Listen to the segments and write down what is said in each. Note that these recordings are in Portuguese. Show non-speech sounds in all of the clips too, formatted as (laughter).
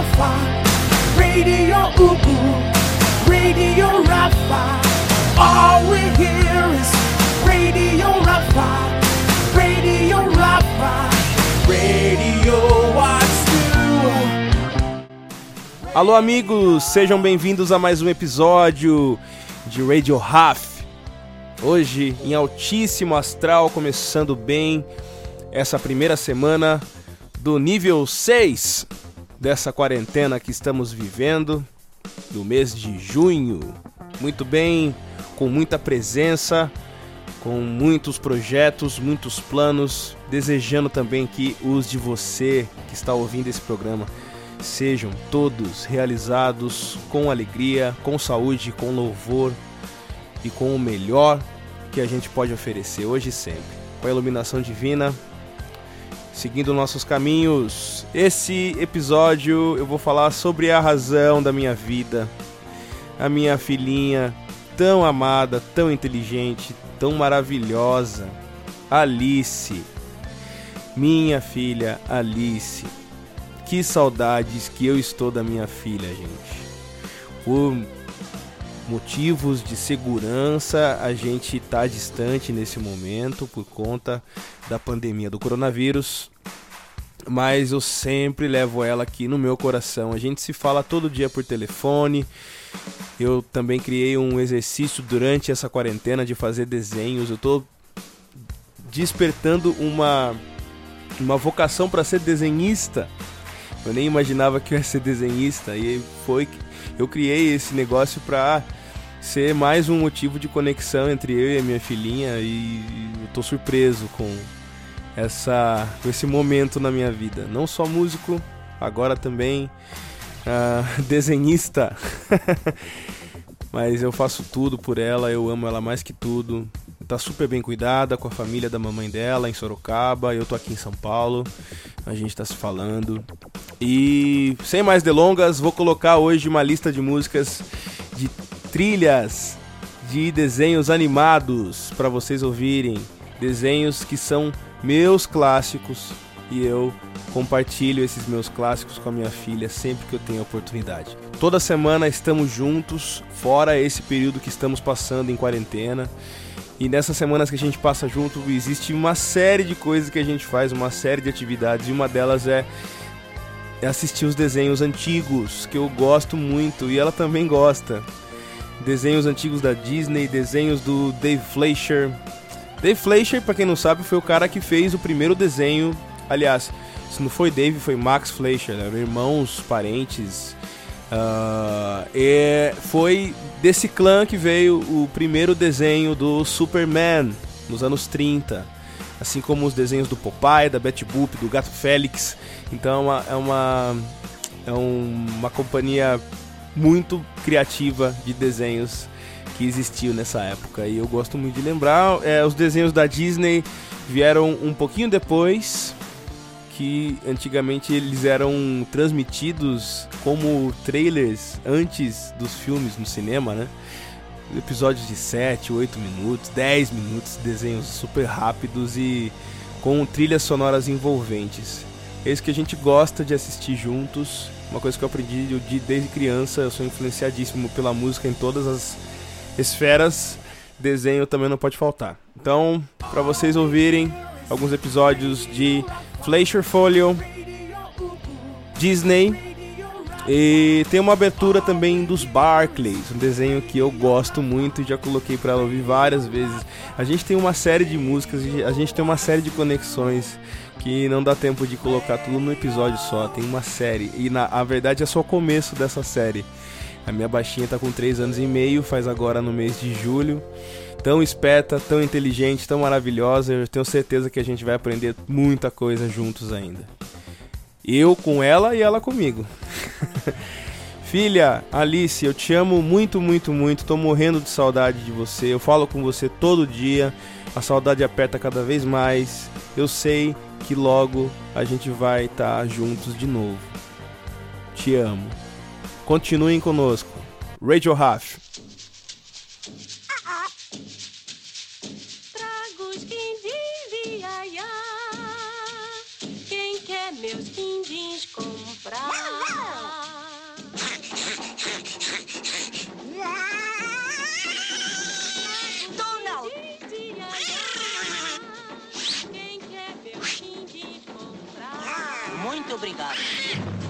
Rafa, Radio Ugu, Radio Rafa. All we hear is Radio Rafa, Radio Rafa, Radio What's. Alô, amigos, sejam bem-vindos a mais um episódio de Radio Raf. Hoje, em altíssimo astral, começando bem essa primeira semana do nível 6 dessa quarentena que estamos vivendo, do mês de junho. Muito bem, com muita presença, com muitos projetos, muitos planos, desejando também que os de você que está ouvindo esse programa sejam todos realizados com alegria, com saúde, com louvor e com o melhor que a gente pode oferecer hoje e sempre. Com a iluminação divina, seguindo nossos caminhos. Esse episódio eu vou falar sobre a razão da minha vida. A minha filhinha tão amada, tão inteligente, tão maravilhosa, Alice. Minha filha Alice. Que saudades que eu estou da minha filha, gente. Por motivos de segurança, a gente está distante nesse momento por conta da pandemia do coronavírus. Mas eu sempre levo ela aqui no meu coração. A gente se fala todo dia por telefone. Eu também criei um exercício durante essa quarentena de fazer desenhos. Eu tô despertando uma uma vocação para ser desenhista. Eu nem imaginava que eu ia ser desenhista e foi eu criei esse negócio para ser mais um motivo de conexão entre eu e a minha filhinha e eu tô surpreso com essa esse momento na minha vida. Não só músico, agora também uh, (laughs) desenhista. (laughs) Mas eu faço tudo por ela, eu amo ela mais que tudo. Tá super bem cuidada com a família da mamãe dela em Sorocaba. Eu tô aqui em São Paulo. A gente tá se falando. E sem mais delongas, vou colocar hoje uma lista de músicas de trilhas de desenhos animados para vocês ouvirem. Desenhos que são meus clássicos e eu compartilho esses meus clássicos com a minha filha sempre que eu tenho oportunidade. Toda semana estamos juntos, fora esse período que estamos passando em quarentena. E nessas semanas que a gente passa junto, existe uma série de coisas que a gente faz, uma série de atividades, e uma delas é assistir os desenhos antigos, que eu gosto muito e ela também gosta. Desenhos antigos da Disney, desenhos do Dave Fleischer. Dave Fleischer, para quem não sabe, foi o cara que fez o primeiro desenho. Aliás, se não foi Dave, foi Max Fleischer, né? irmãos, parentes. Uh, e foi desse clã que veio o primeiro desenho do Superman nos anos 30. Assim como os desenhos do Popeye, da Betty Boop, do Gato Félix. Então é uma, é uma companhia muito criativa de desenhos que existiu nessa época. E eu gosto muito de lembrar. É, os desenhos da Disney vieram um pouquinho depois, que antigamente eles eram transmitidos como trailers antes dos filmes no cinema, né? Episódios de 7, 8 minutos, 10 minutos, desenhos super rápidos e com trilhas sonoras envolventes. É isso que a gente gosta de assistir juntos. Uma coisa que eu aprendi desde criança, eu sou influenciadíssimo pela música em todas as esferas. Desenho também não pode faltar. Então, para vocês ouvirem alguns episódios de Fleischer Folio, Disney e tem uma abertura também dos Barclays, um desenho que eu gosto muito e já coloquei para ela ouvir várias vezes. A gente tem uma série de músicas, a gente tem uma série de conexões que não dá tempo de colocar tudo no episódio só. Tem uma série e na a verdade é só o começo dessa série. A minha baixinha tá com 3 anos e meio, faz agora no mês de julho. Tão esperta, tão inteligente, tão maravilhosa. Eu tenho certeza que a gente vai aprender muita coisa juntos ainda. Eu com ela e ela comigo. (laughs) Filha, Alice, eu te amo muito, muito, muito. Tô morrendo de saudade de você. Eu falo com você todo dia. A saudade aperta cada vez mais. Eu sei que logo a gente vai estar tá juntos de novo. Te amo. Continuem conosco. Radio Raf. Tragos quindim, ia, Quem quer meus quindins comprar? Muito obrigado.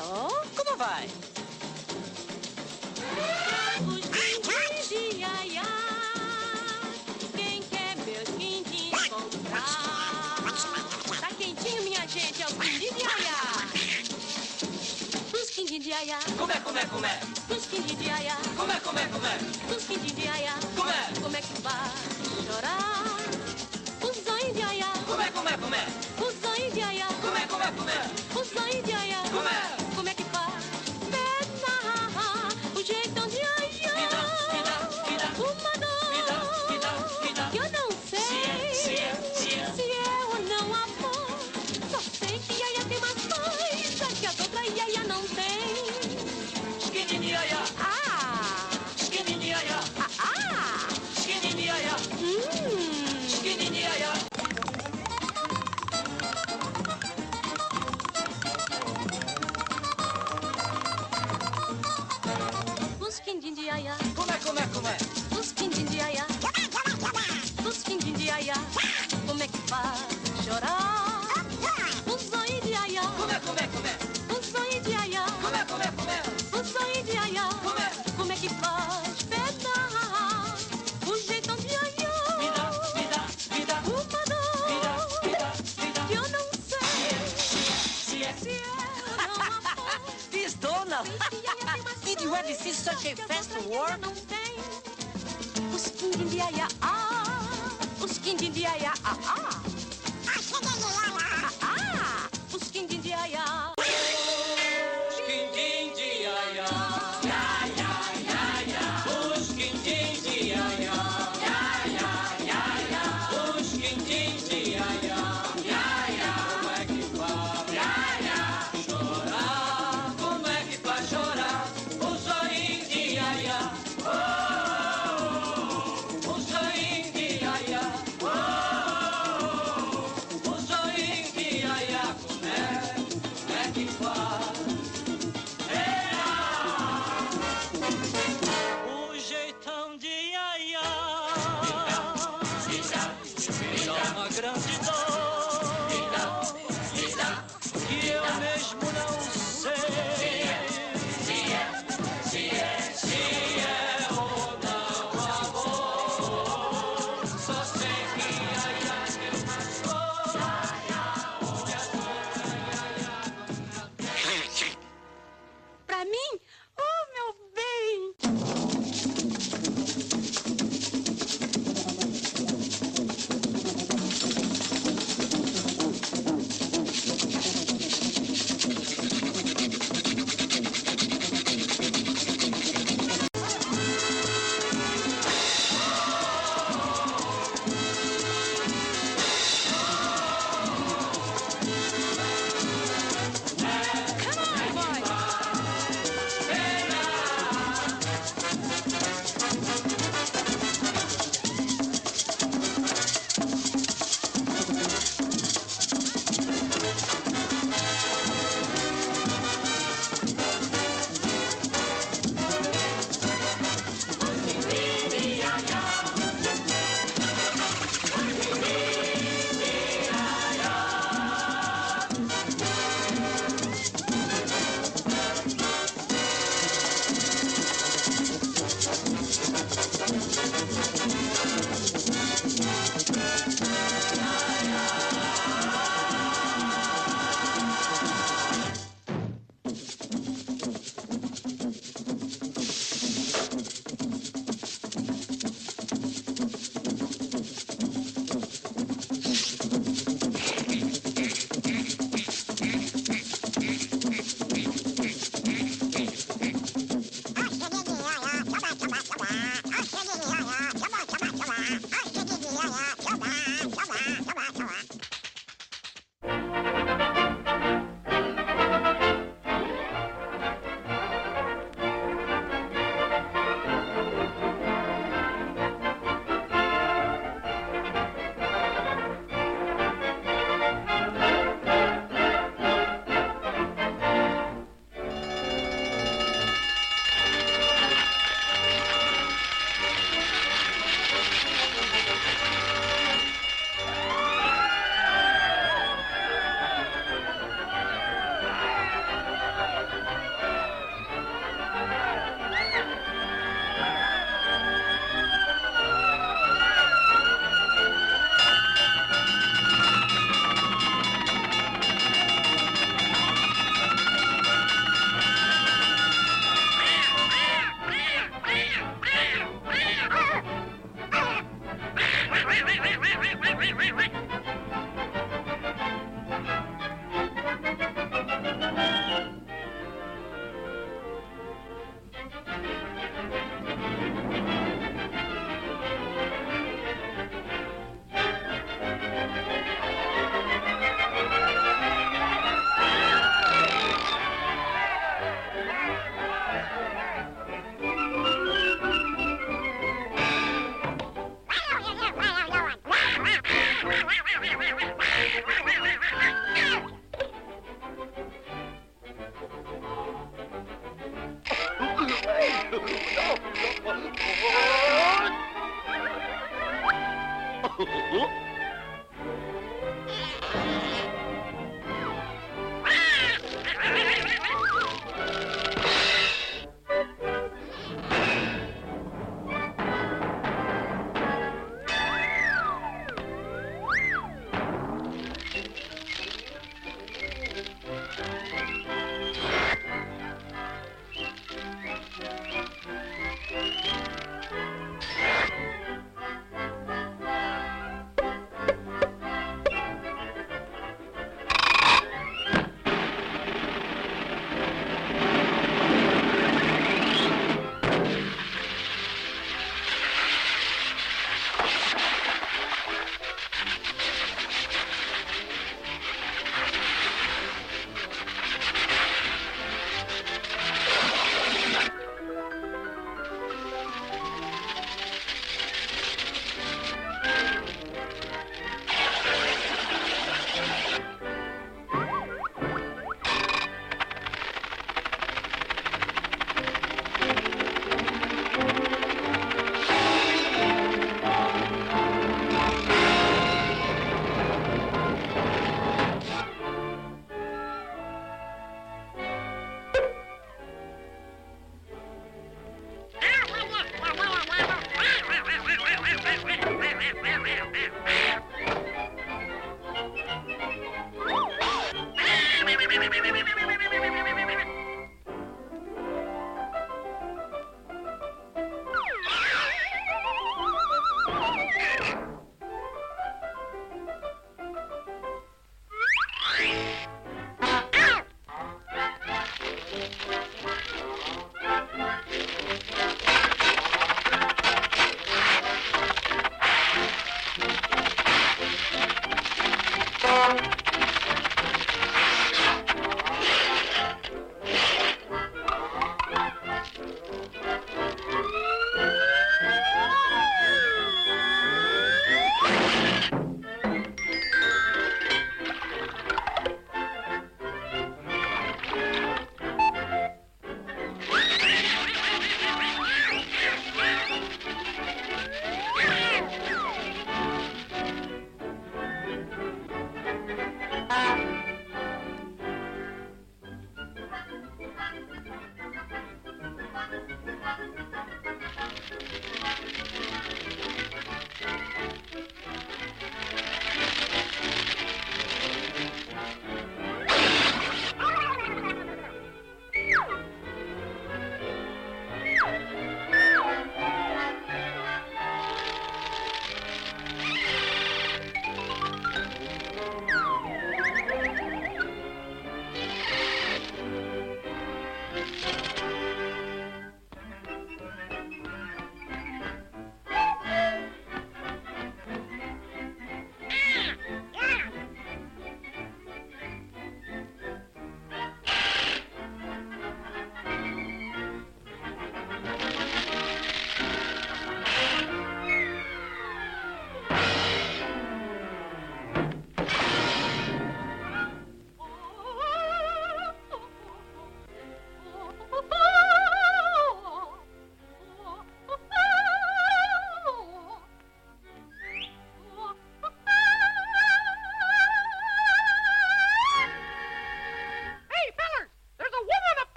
Como vai? Quem quer meus quindins comprar? Tá quentinho, minha gente, é o quindim de aiá. Os quindim de aiá. Como é, como é, como é? Os quindim de aiá. Como é, como é, como é? Os quindim de aiá. Como é? Como é que vai? (laughs) Uh -huh.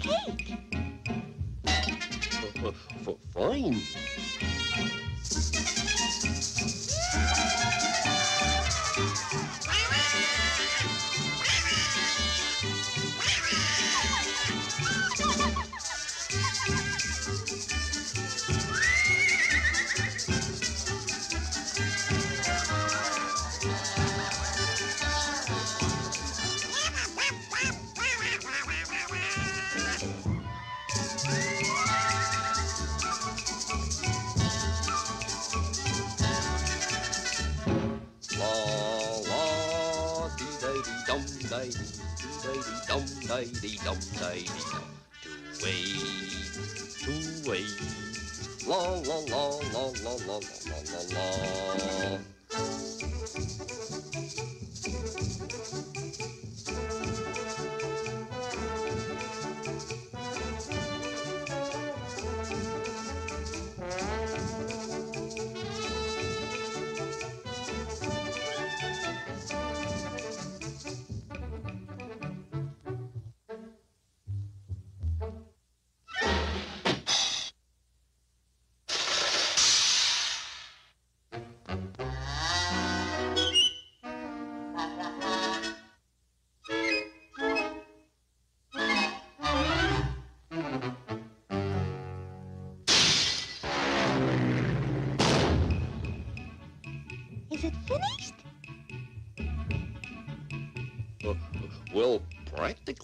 cake. F -f -f Fine.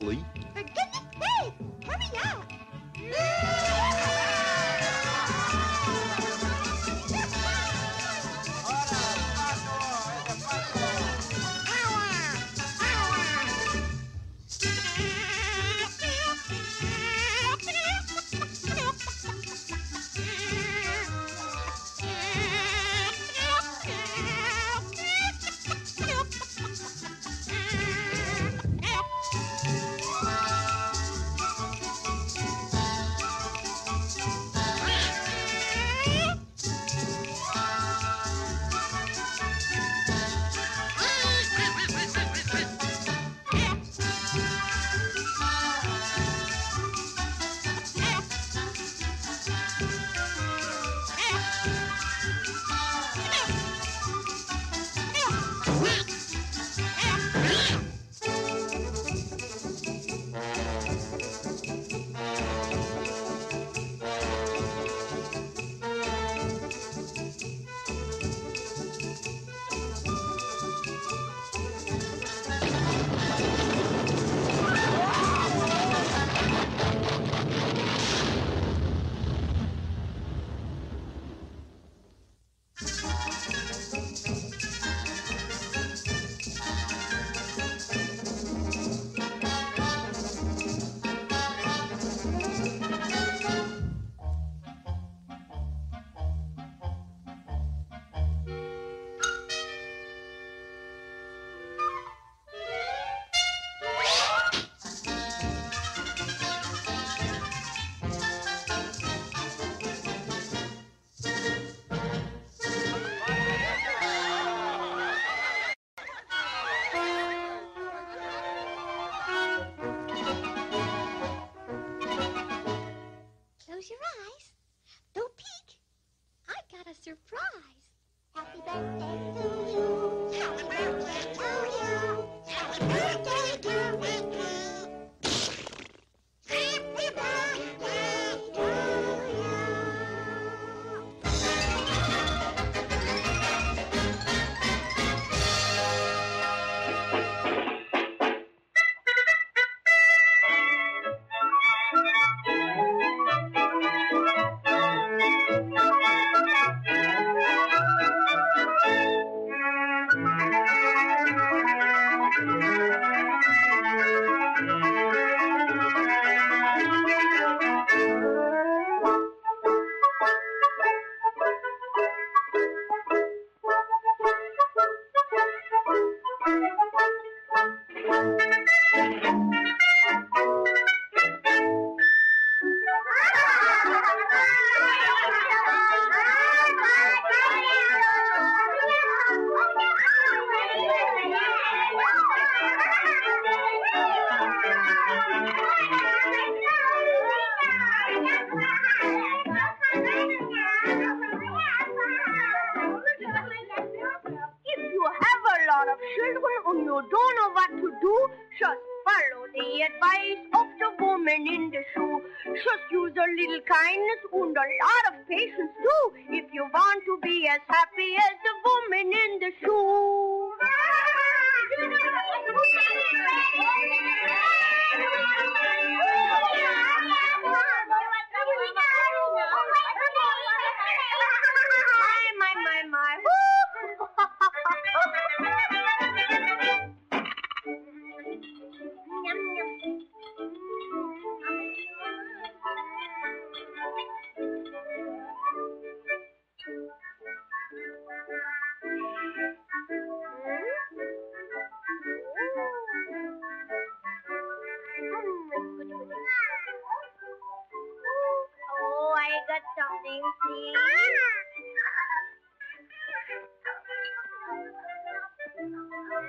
realistically and you don't know what to do, just follow the advice of the woman in the shoe. Just use a little kindness and a lot of patience too, if you want to be as happy as the woman in the shoe. (laughs) 星星，嗯？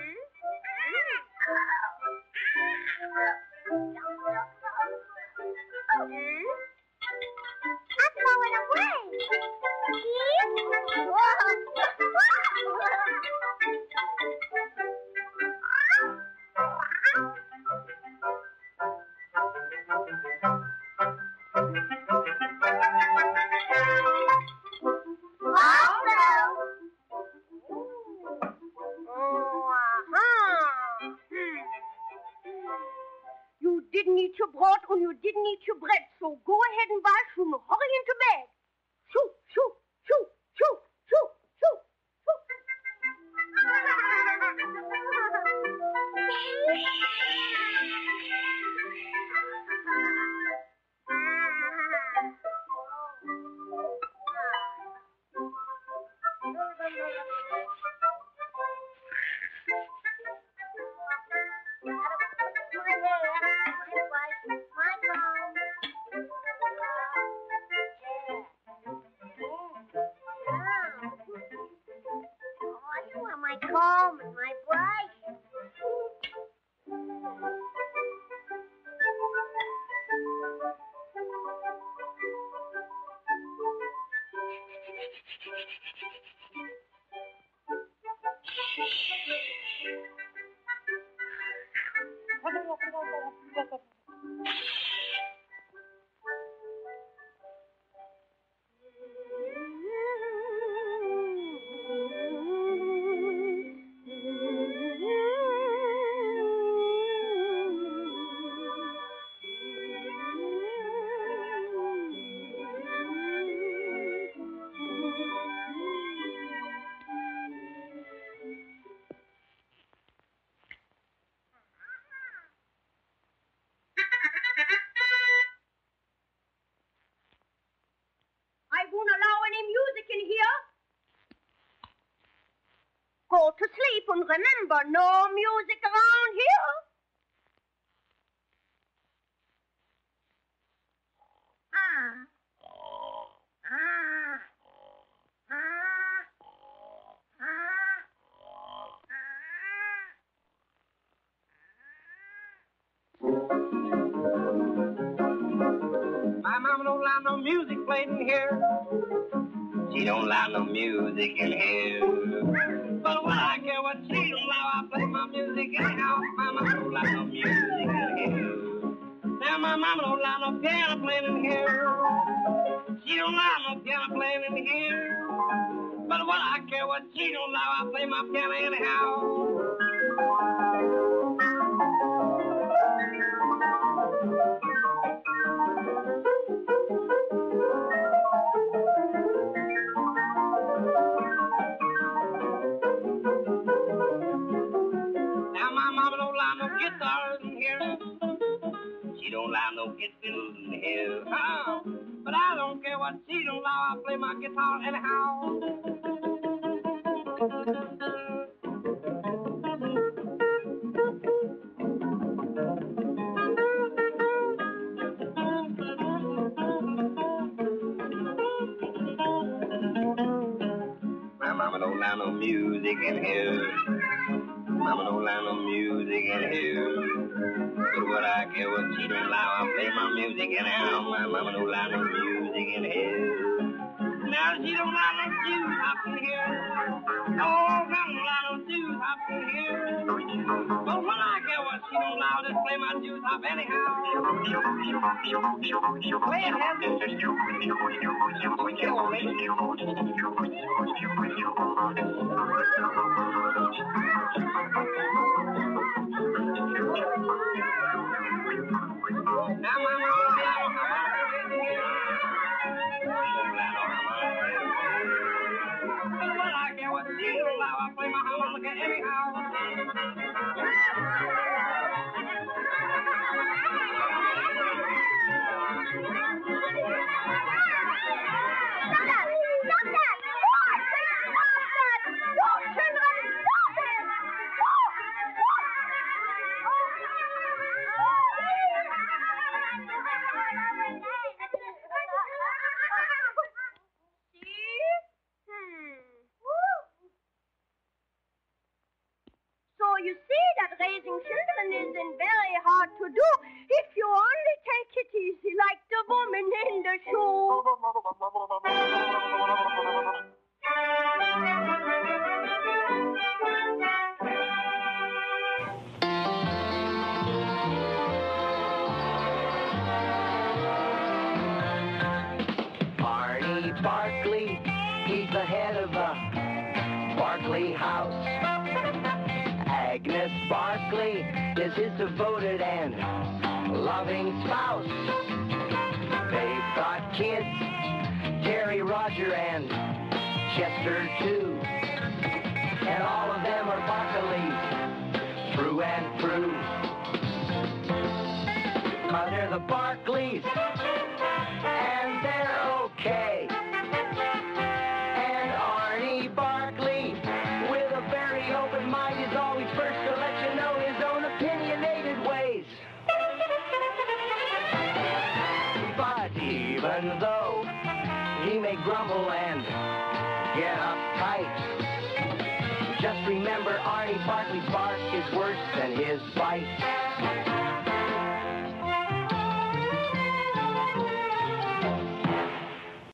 嗯，啊。mom Go to sleep and remember, no music around here. Ah. Ah. Ah. Ah. My mama don't allow no music played in here. She don't allow no music in here. But when I Now my mama don't allow no piano playing in here. She don't allow no piano playing in here. But what I care what she don't allow, I play my piano anyhow. Guitars in here. She don't allow no guitars in here. Uh, but I don't care what she don't allow. I play my guitar anyhow. My mama don't allow no music in here. I'm no line of music and you. But what I care what she don't allow, I play my music and I'm my mama no line of music and you. Now she don't like no shoes, I here. hear. I don't of shoes, I can here. But what I care what she don't allow, just play my juice up anyhow. Play it, Now (laughs) house. Agnes Barkley is his devoted and loving spouse. They've got kids, Terry, Roger, and Chester, too. And all of them are Barkleys, through and through. Cause they're the Barkleys.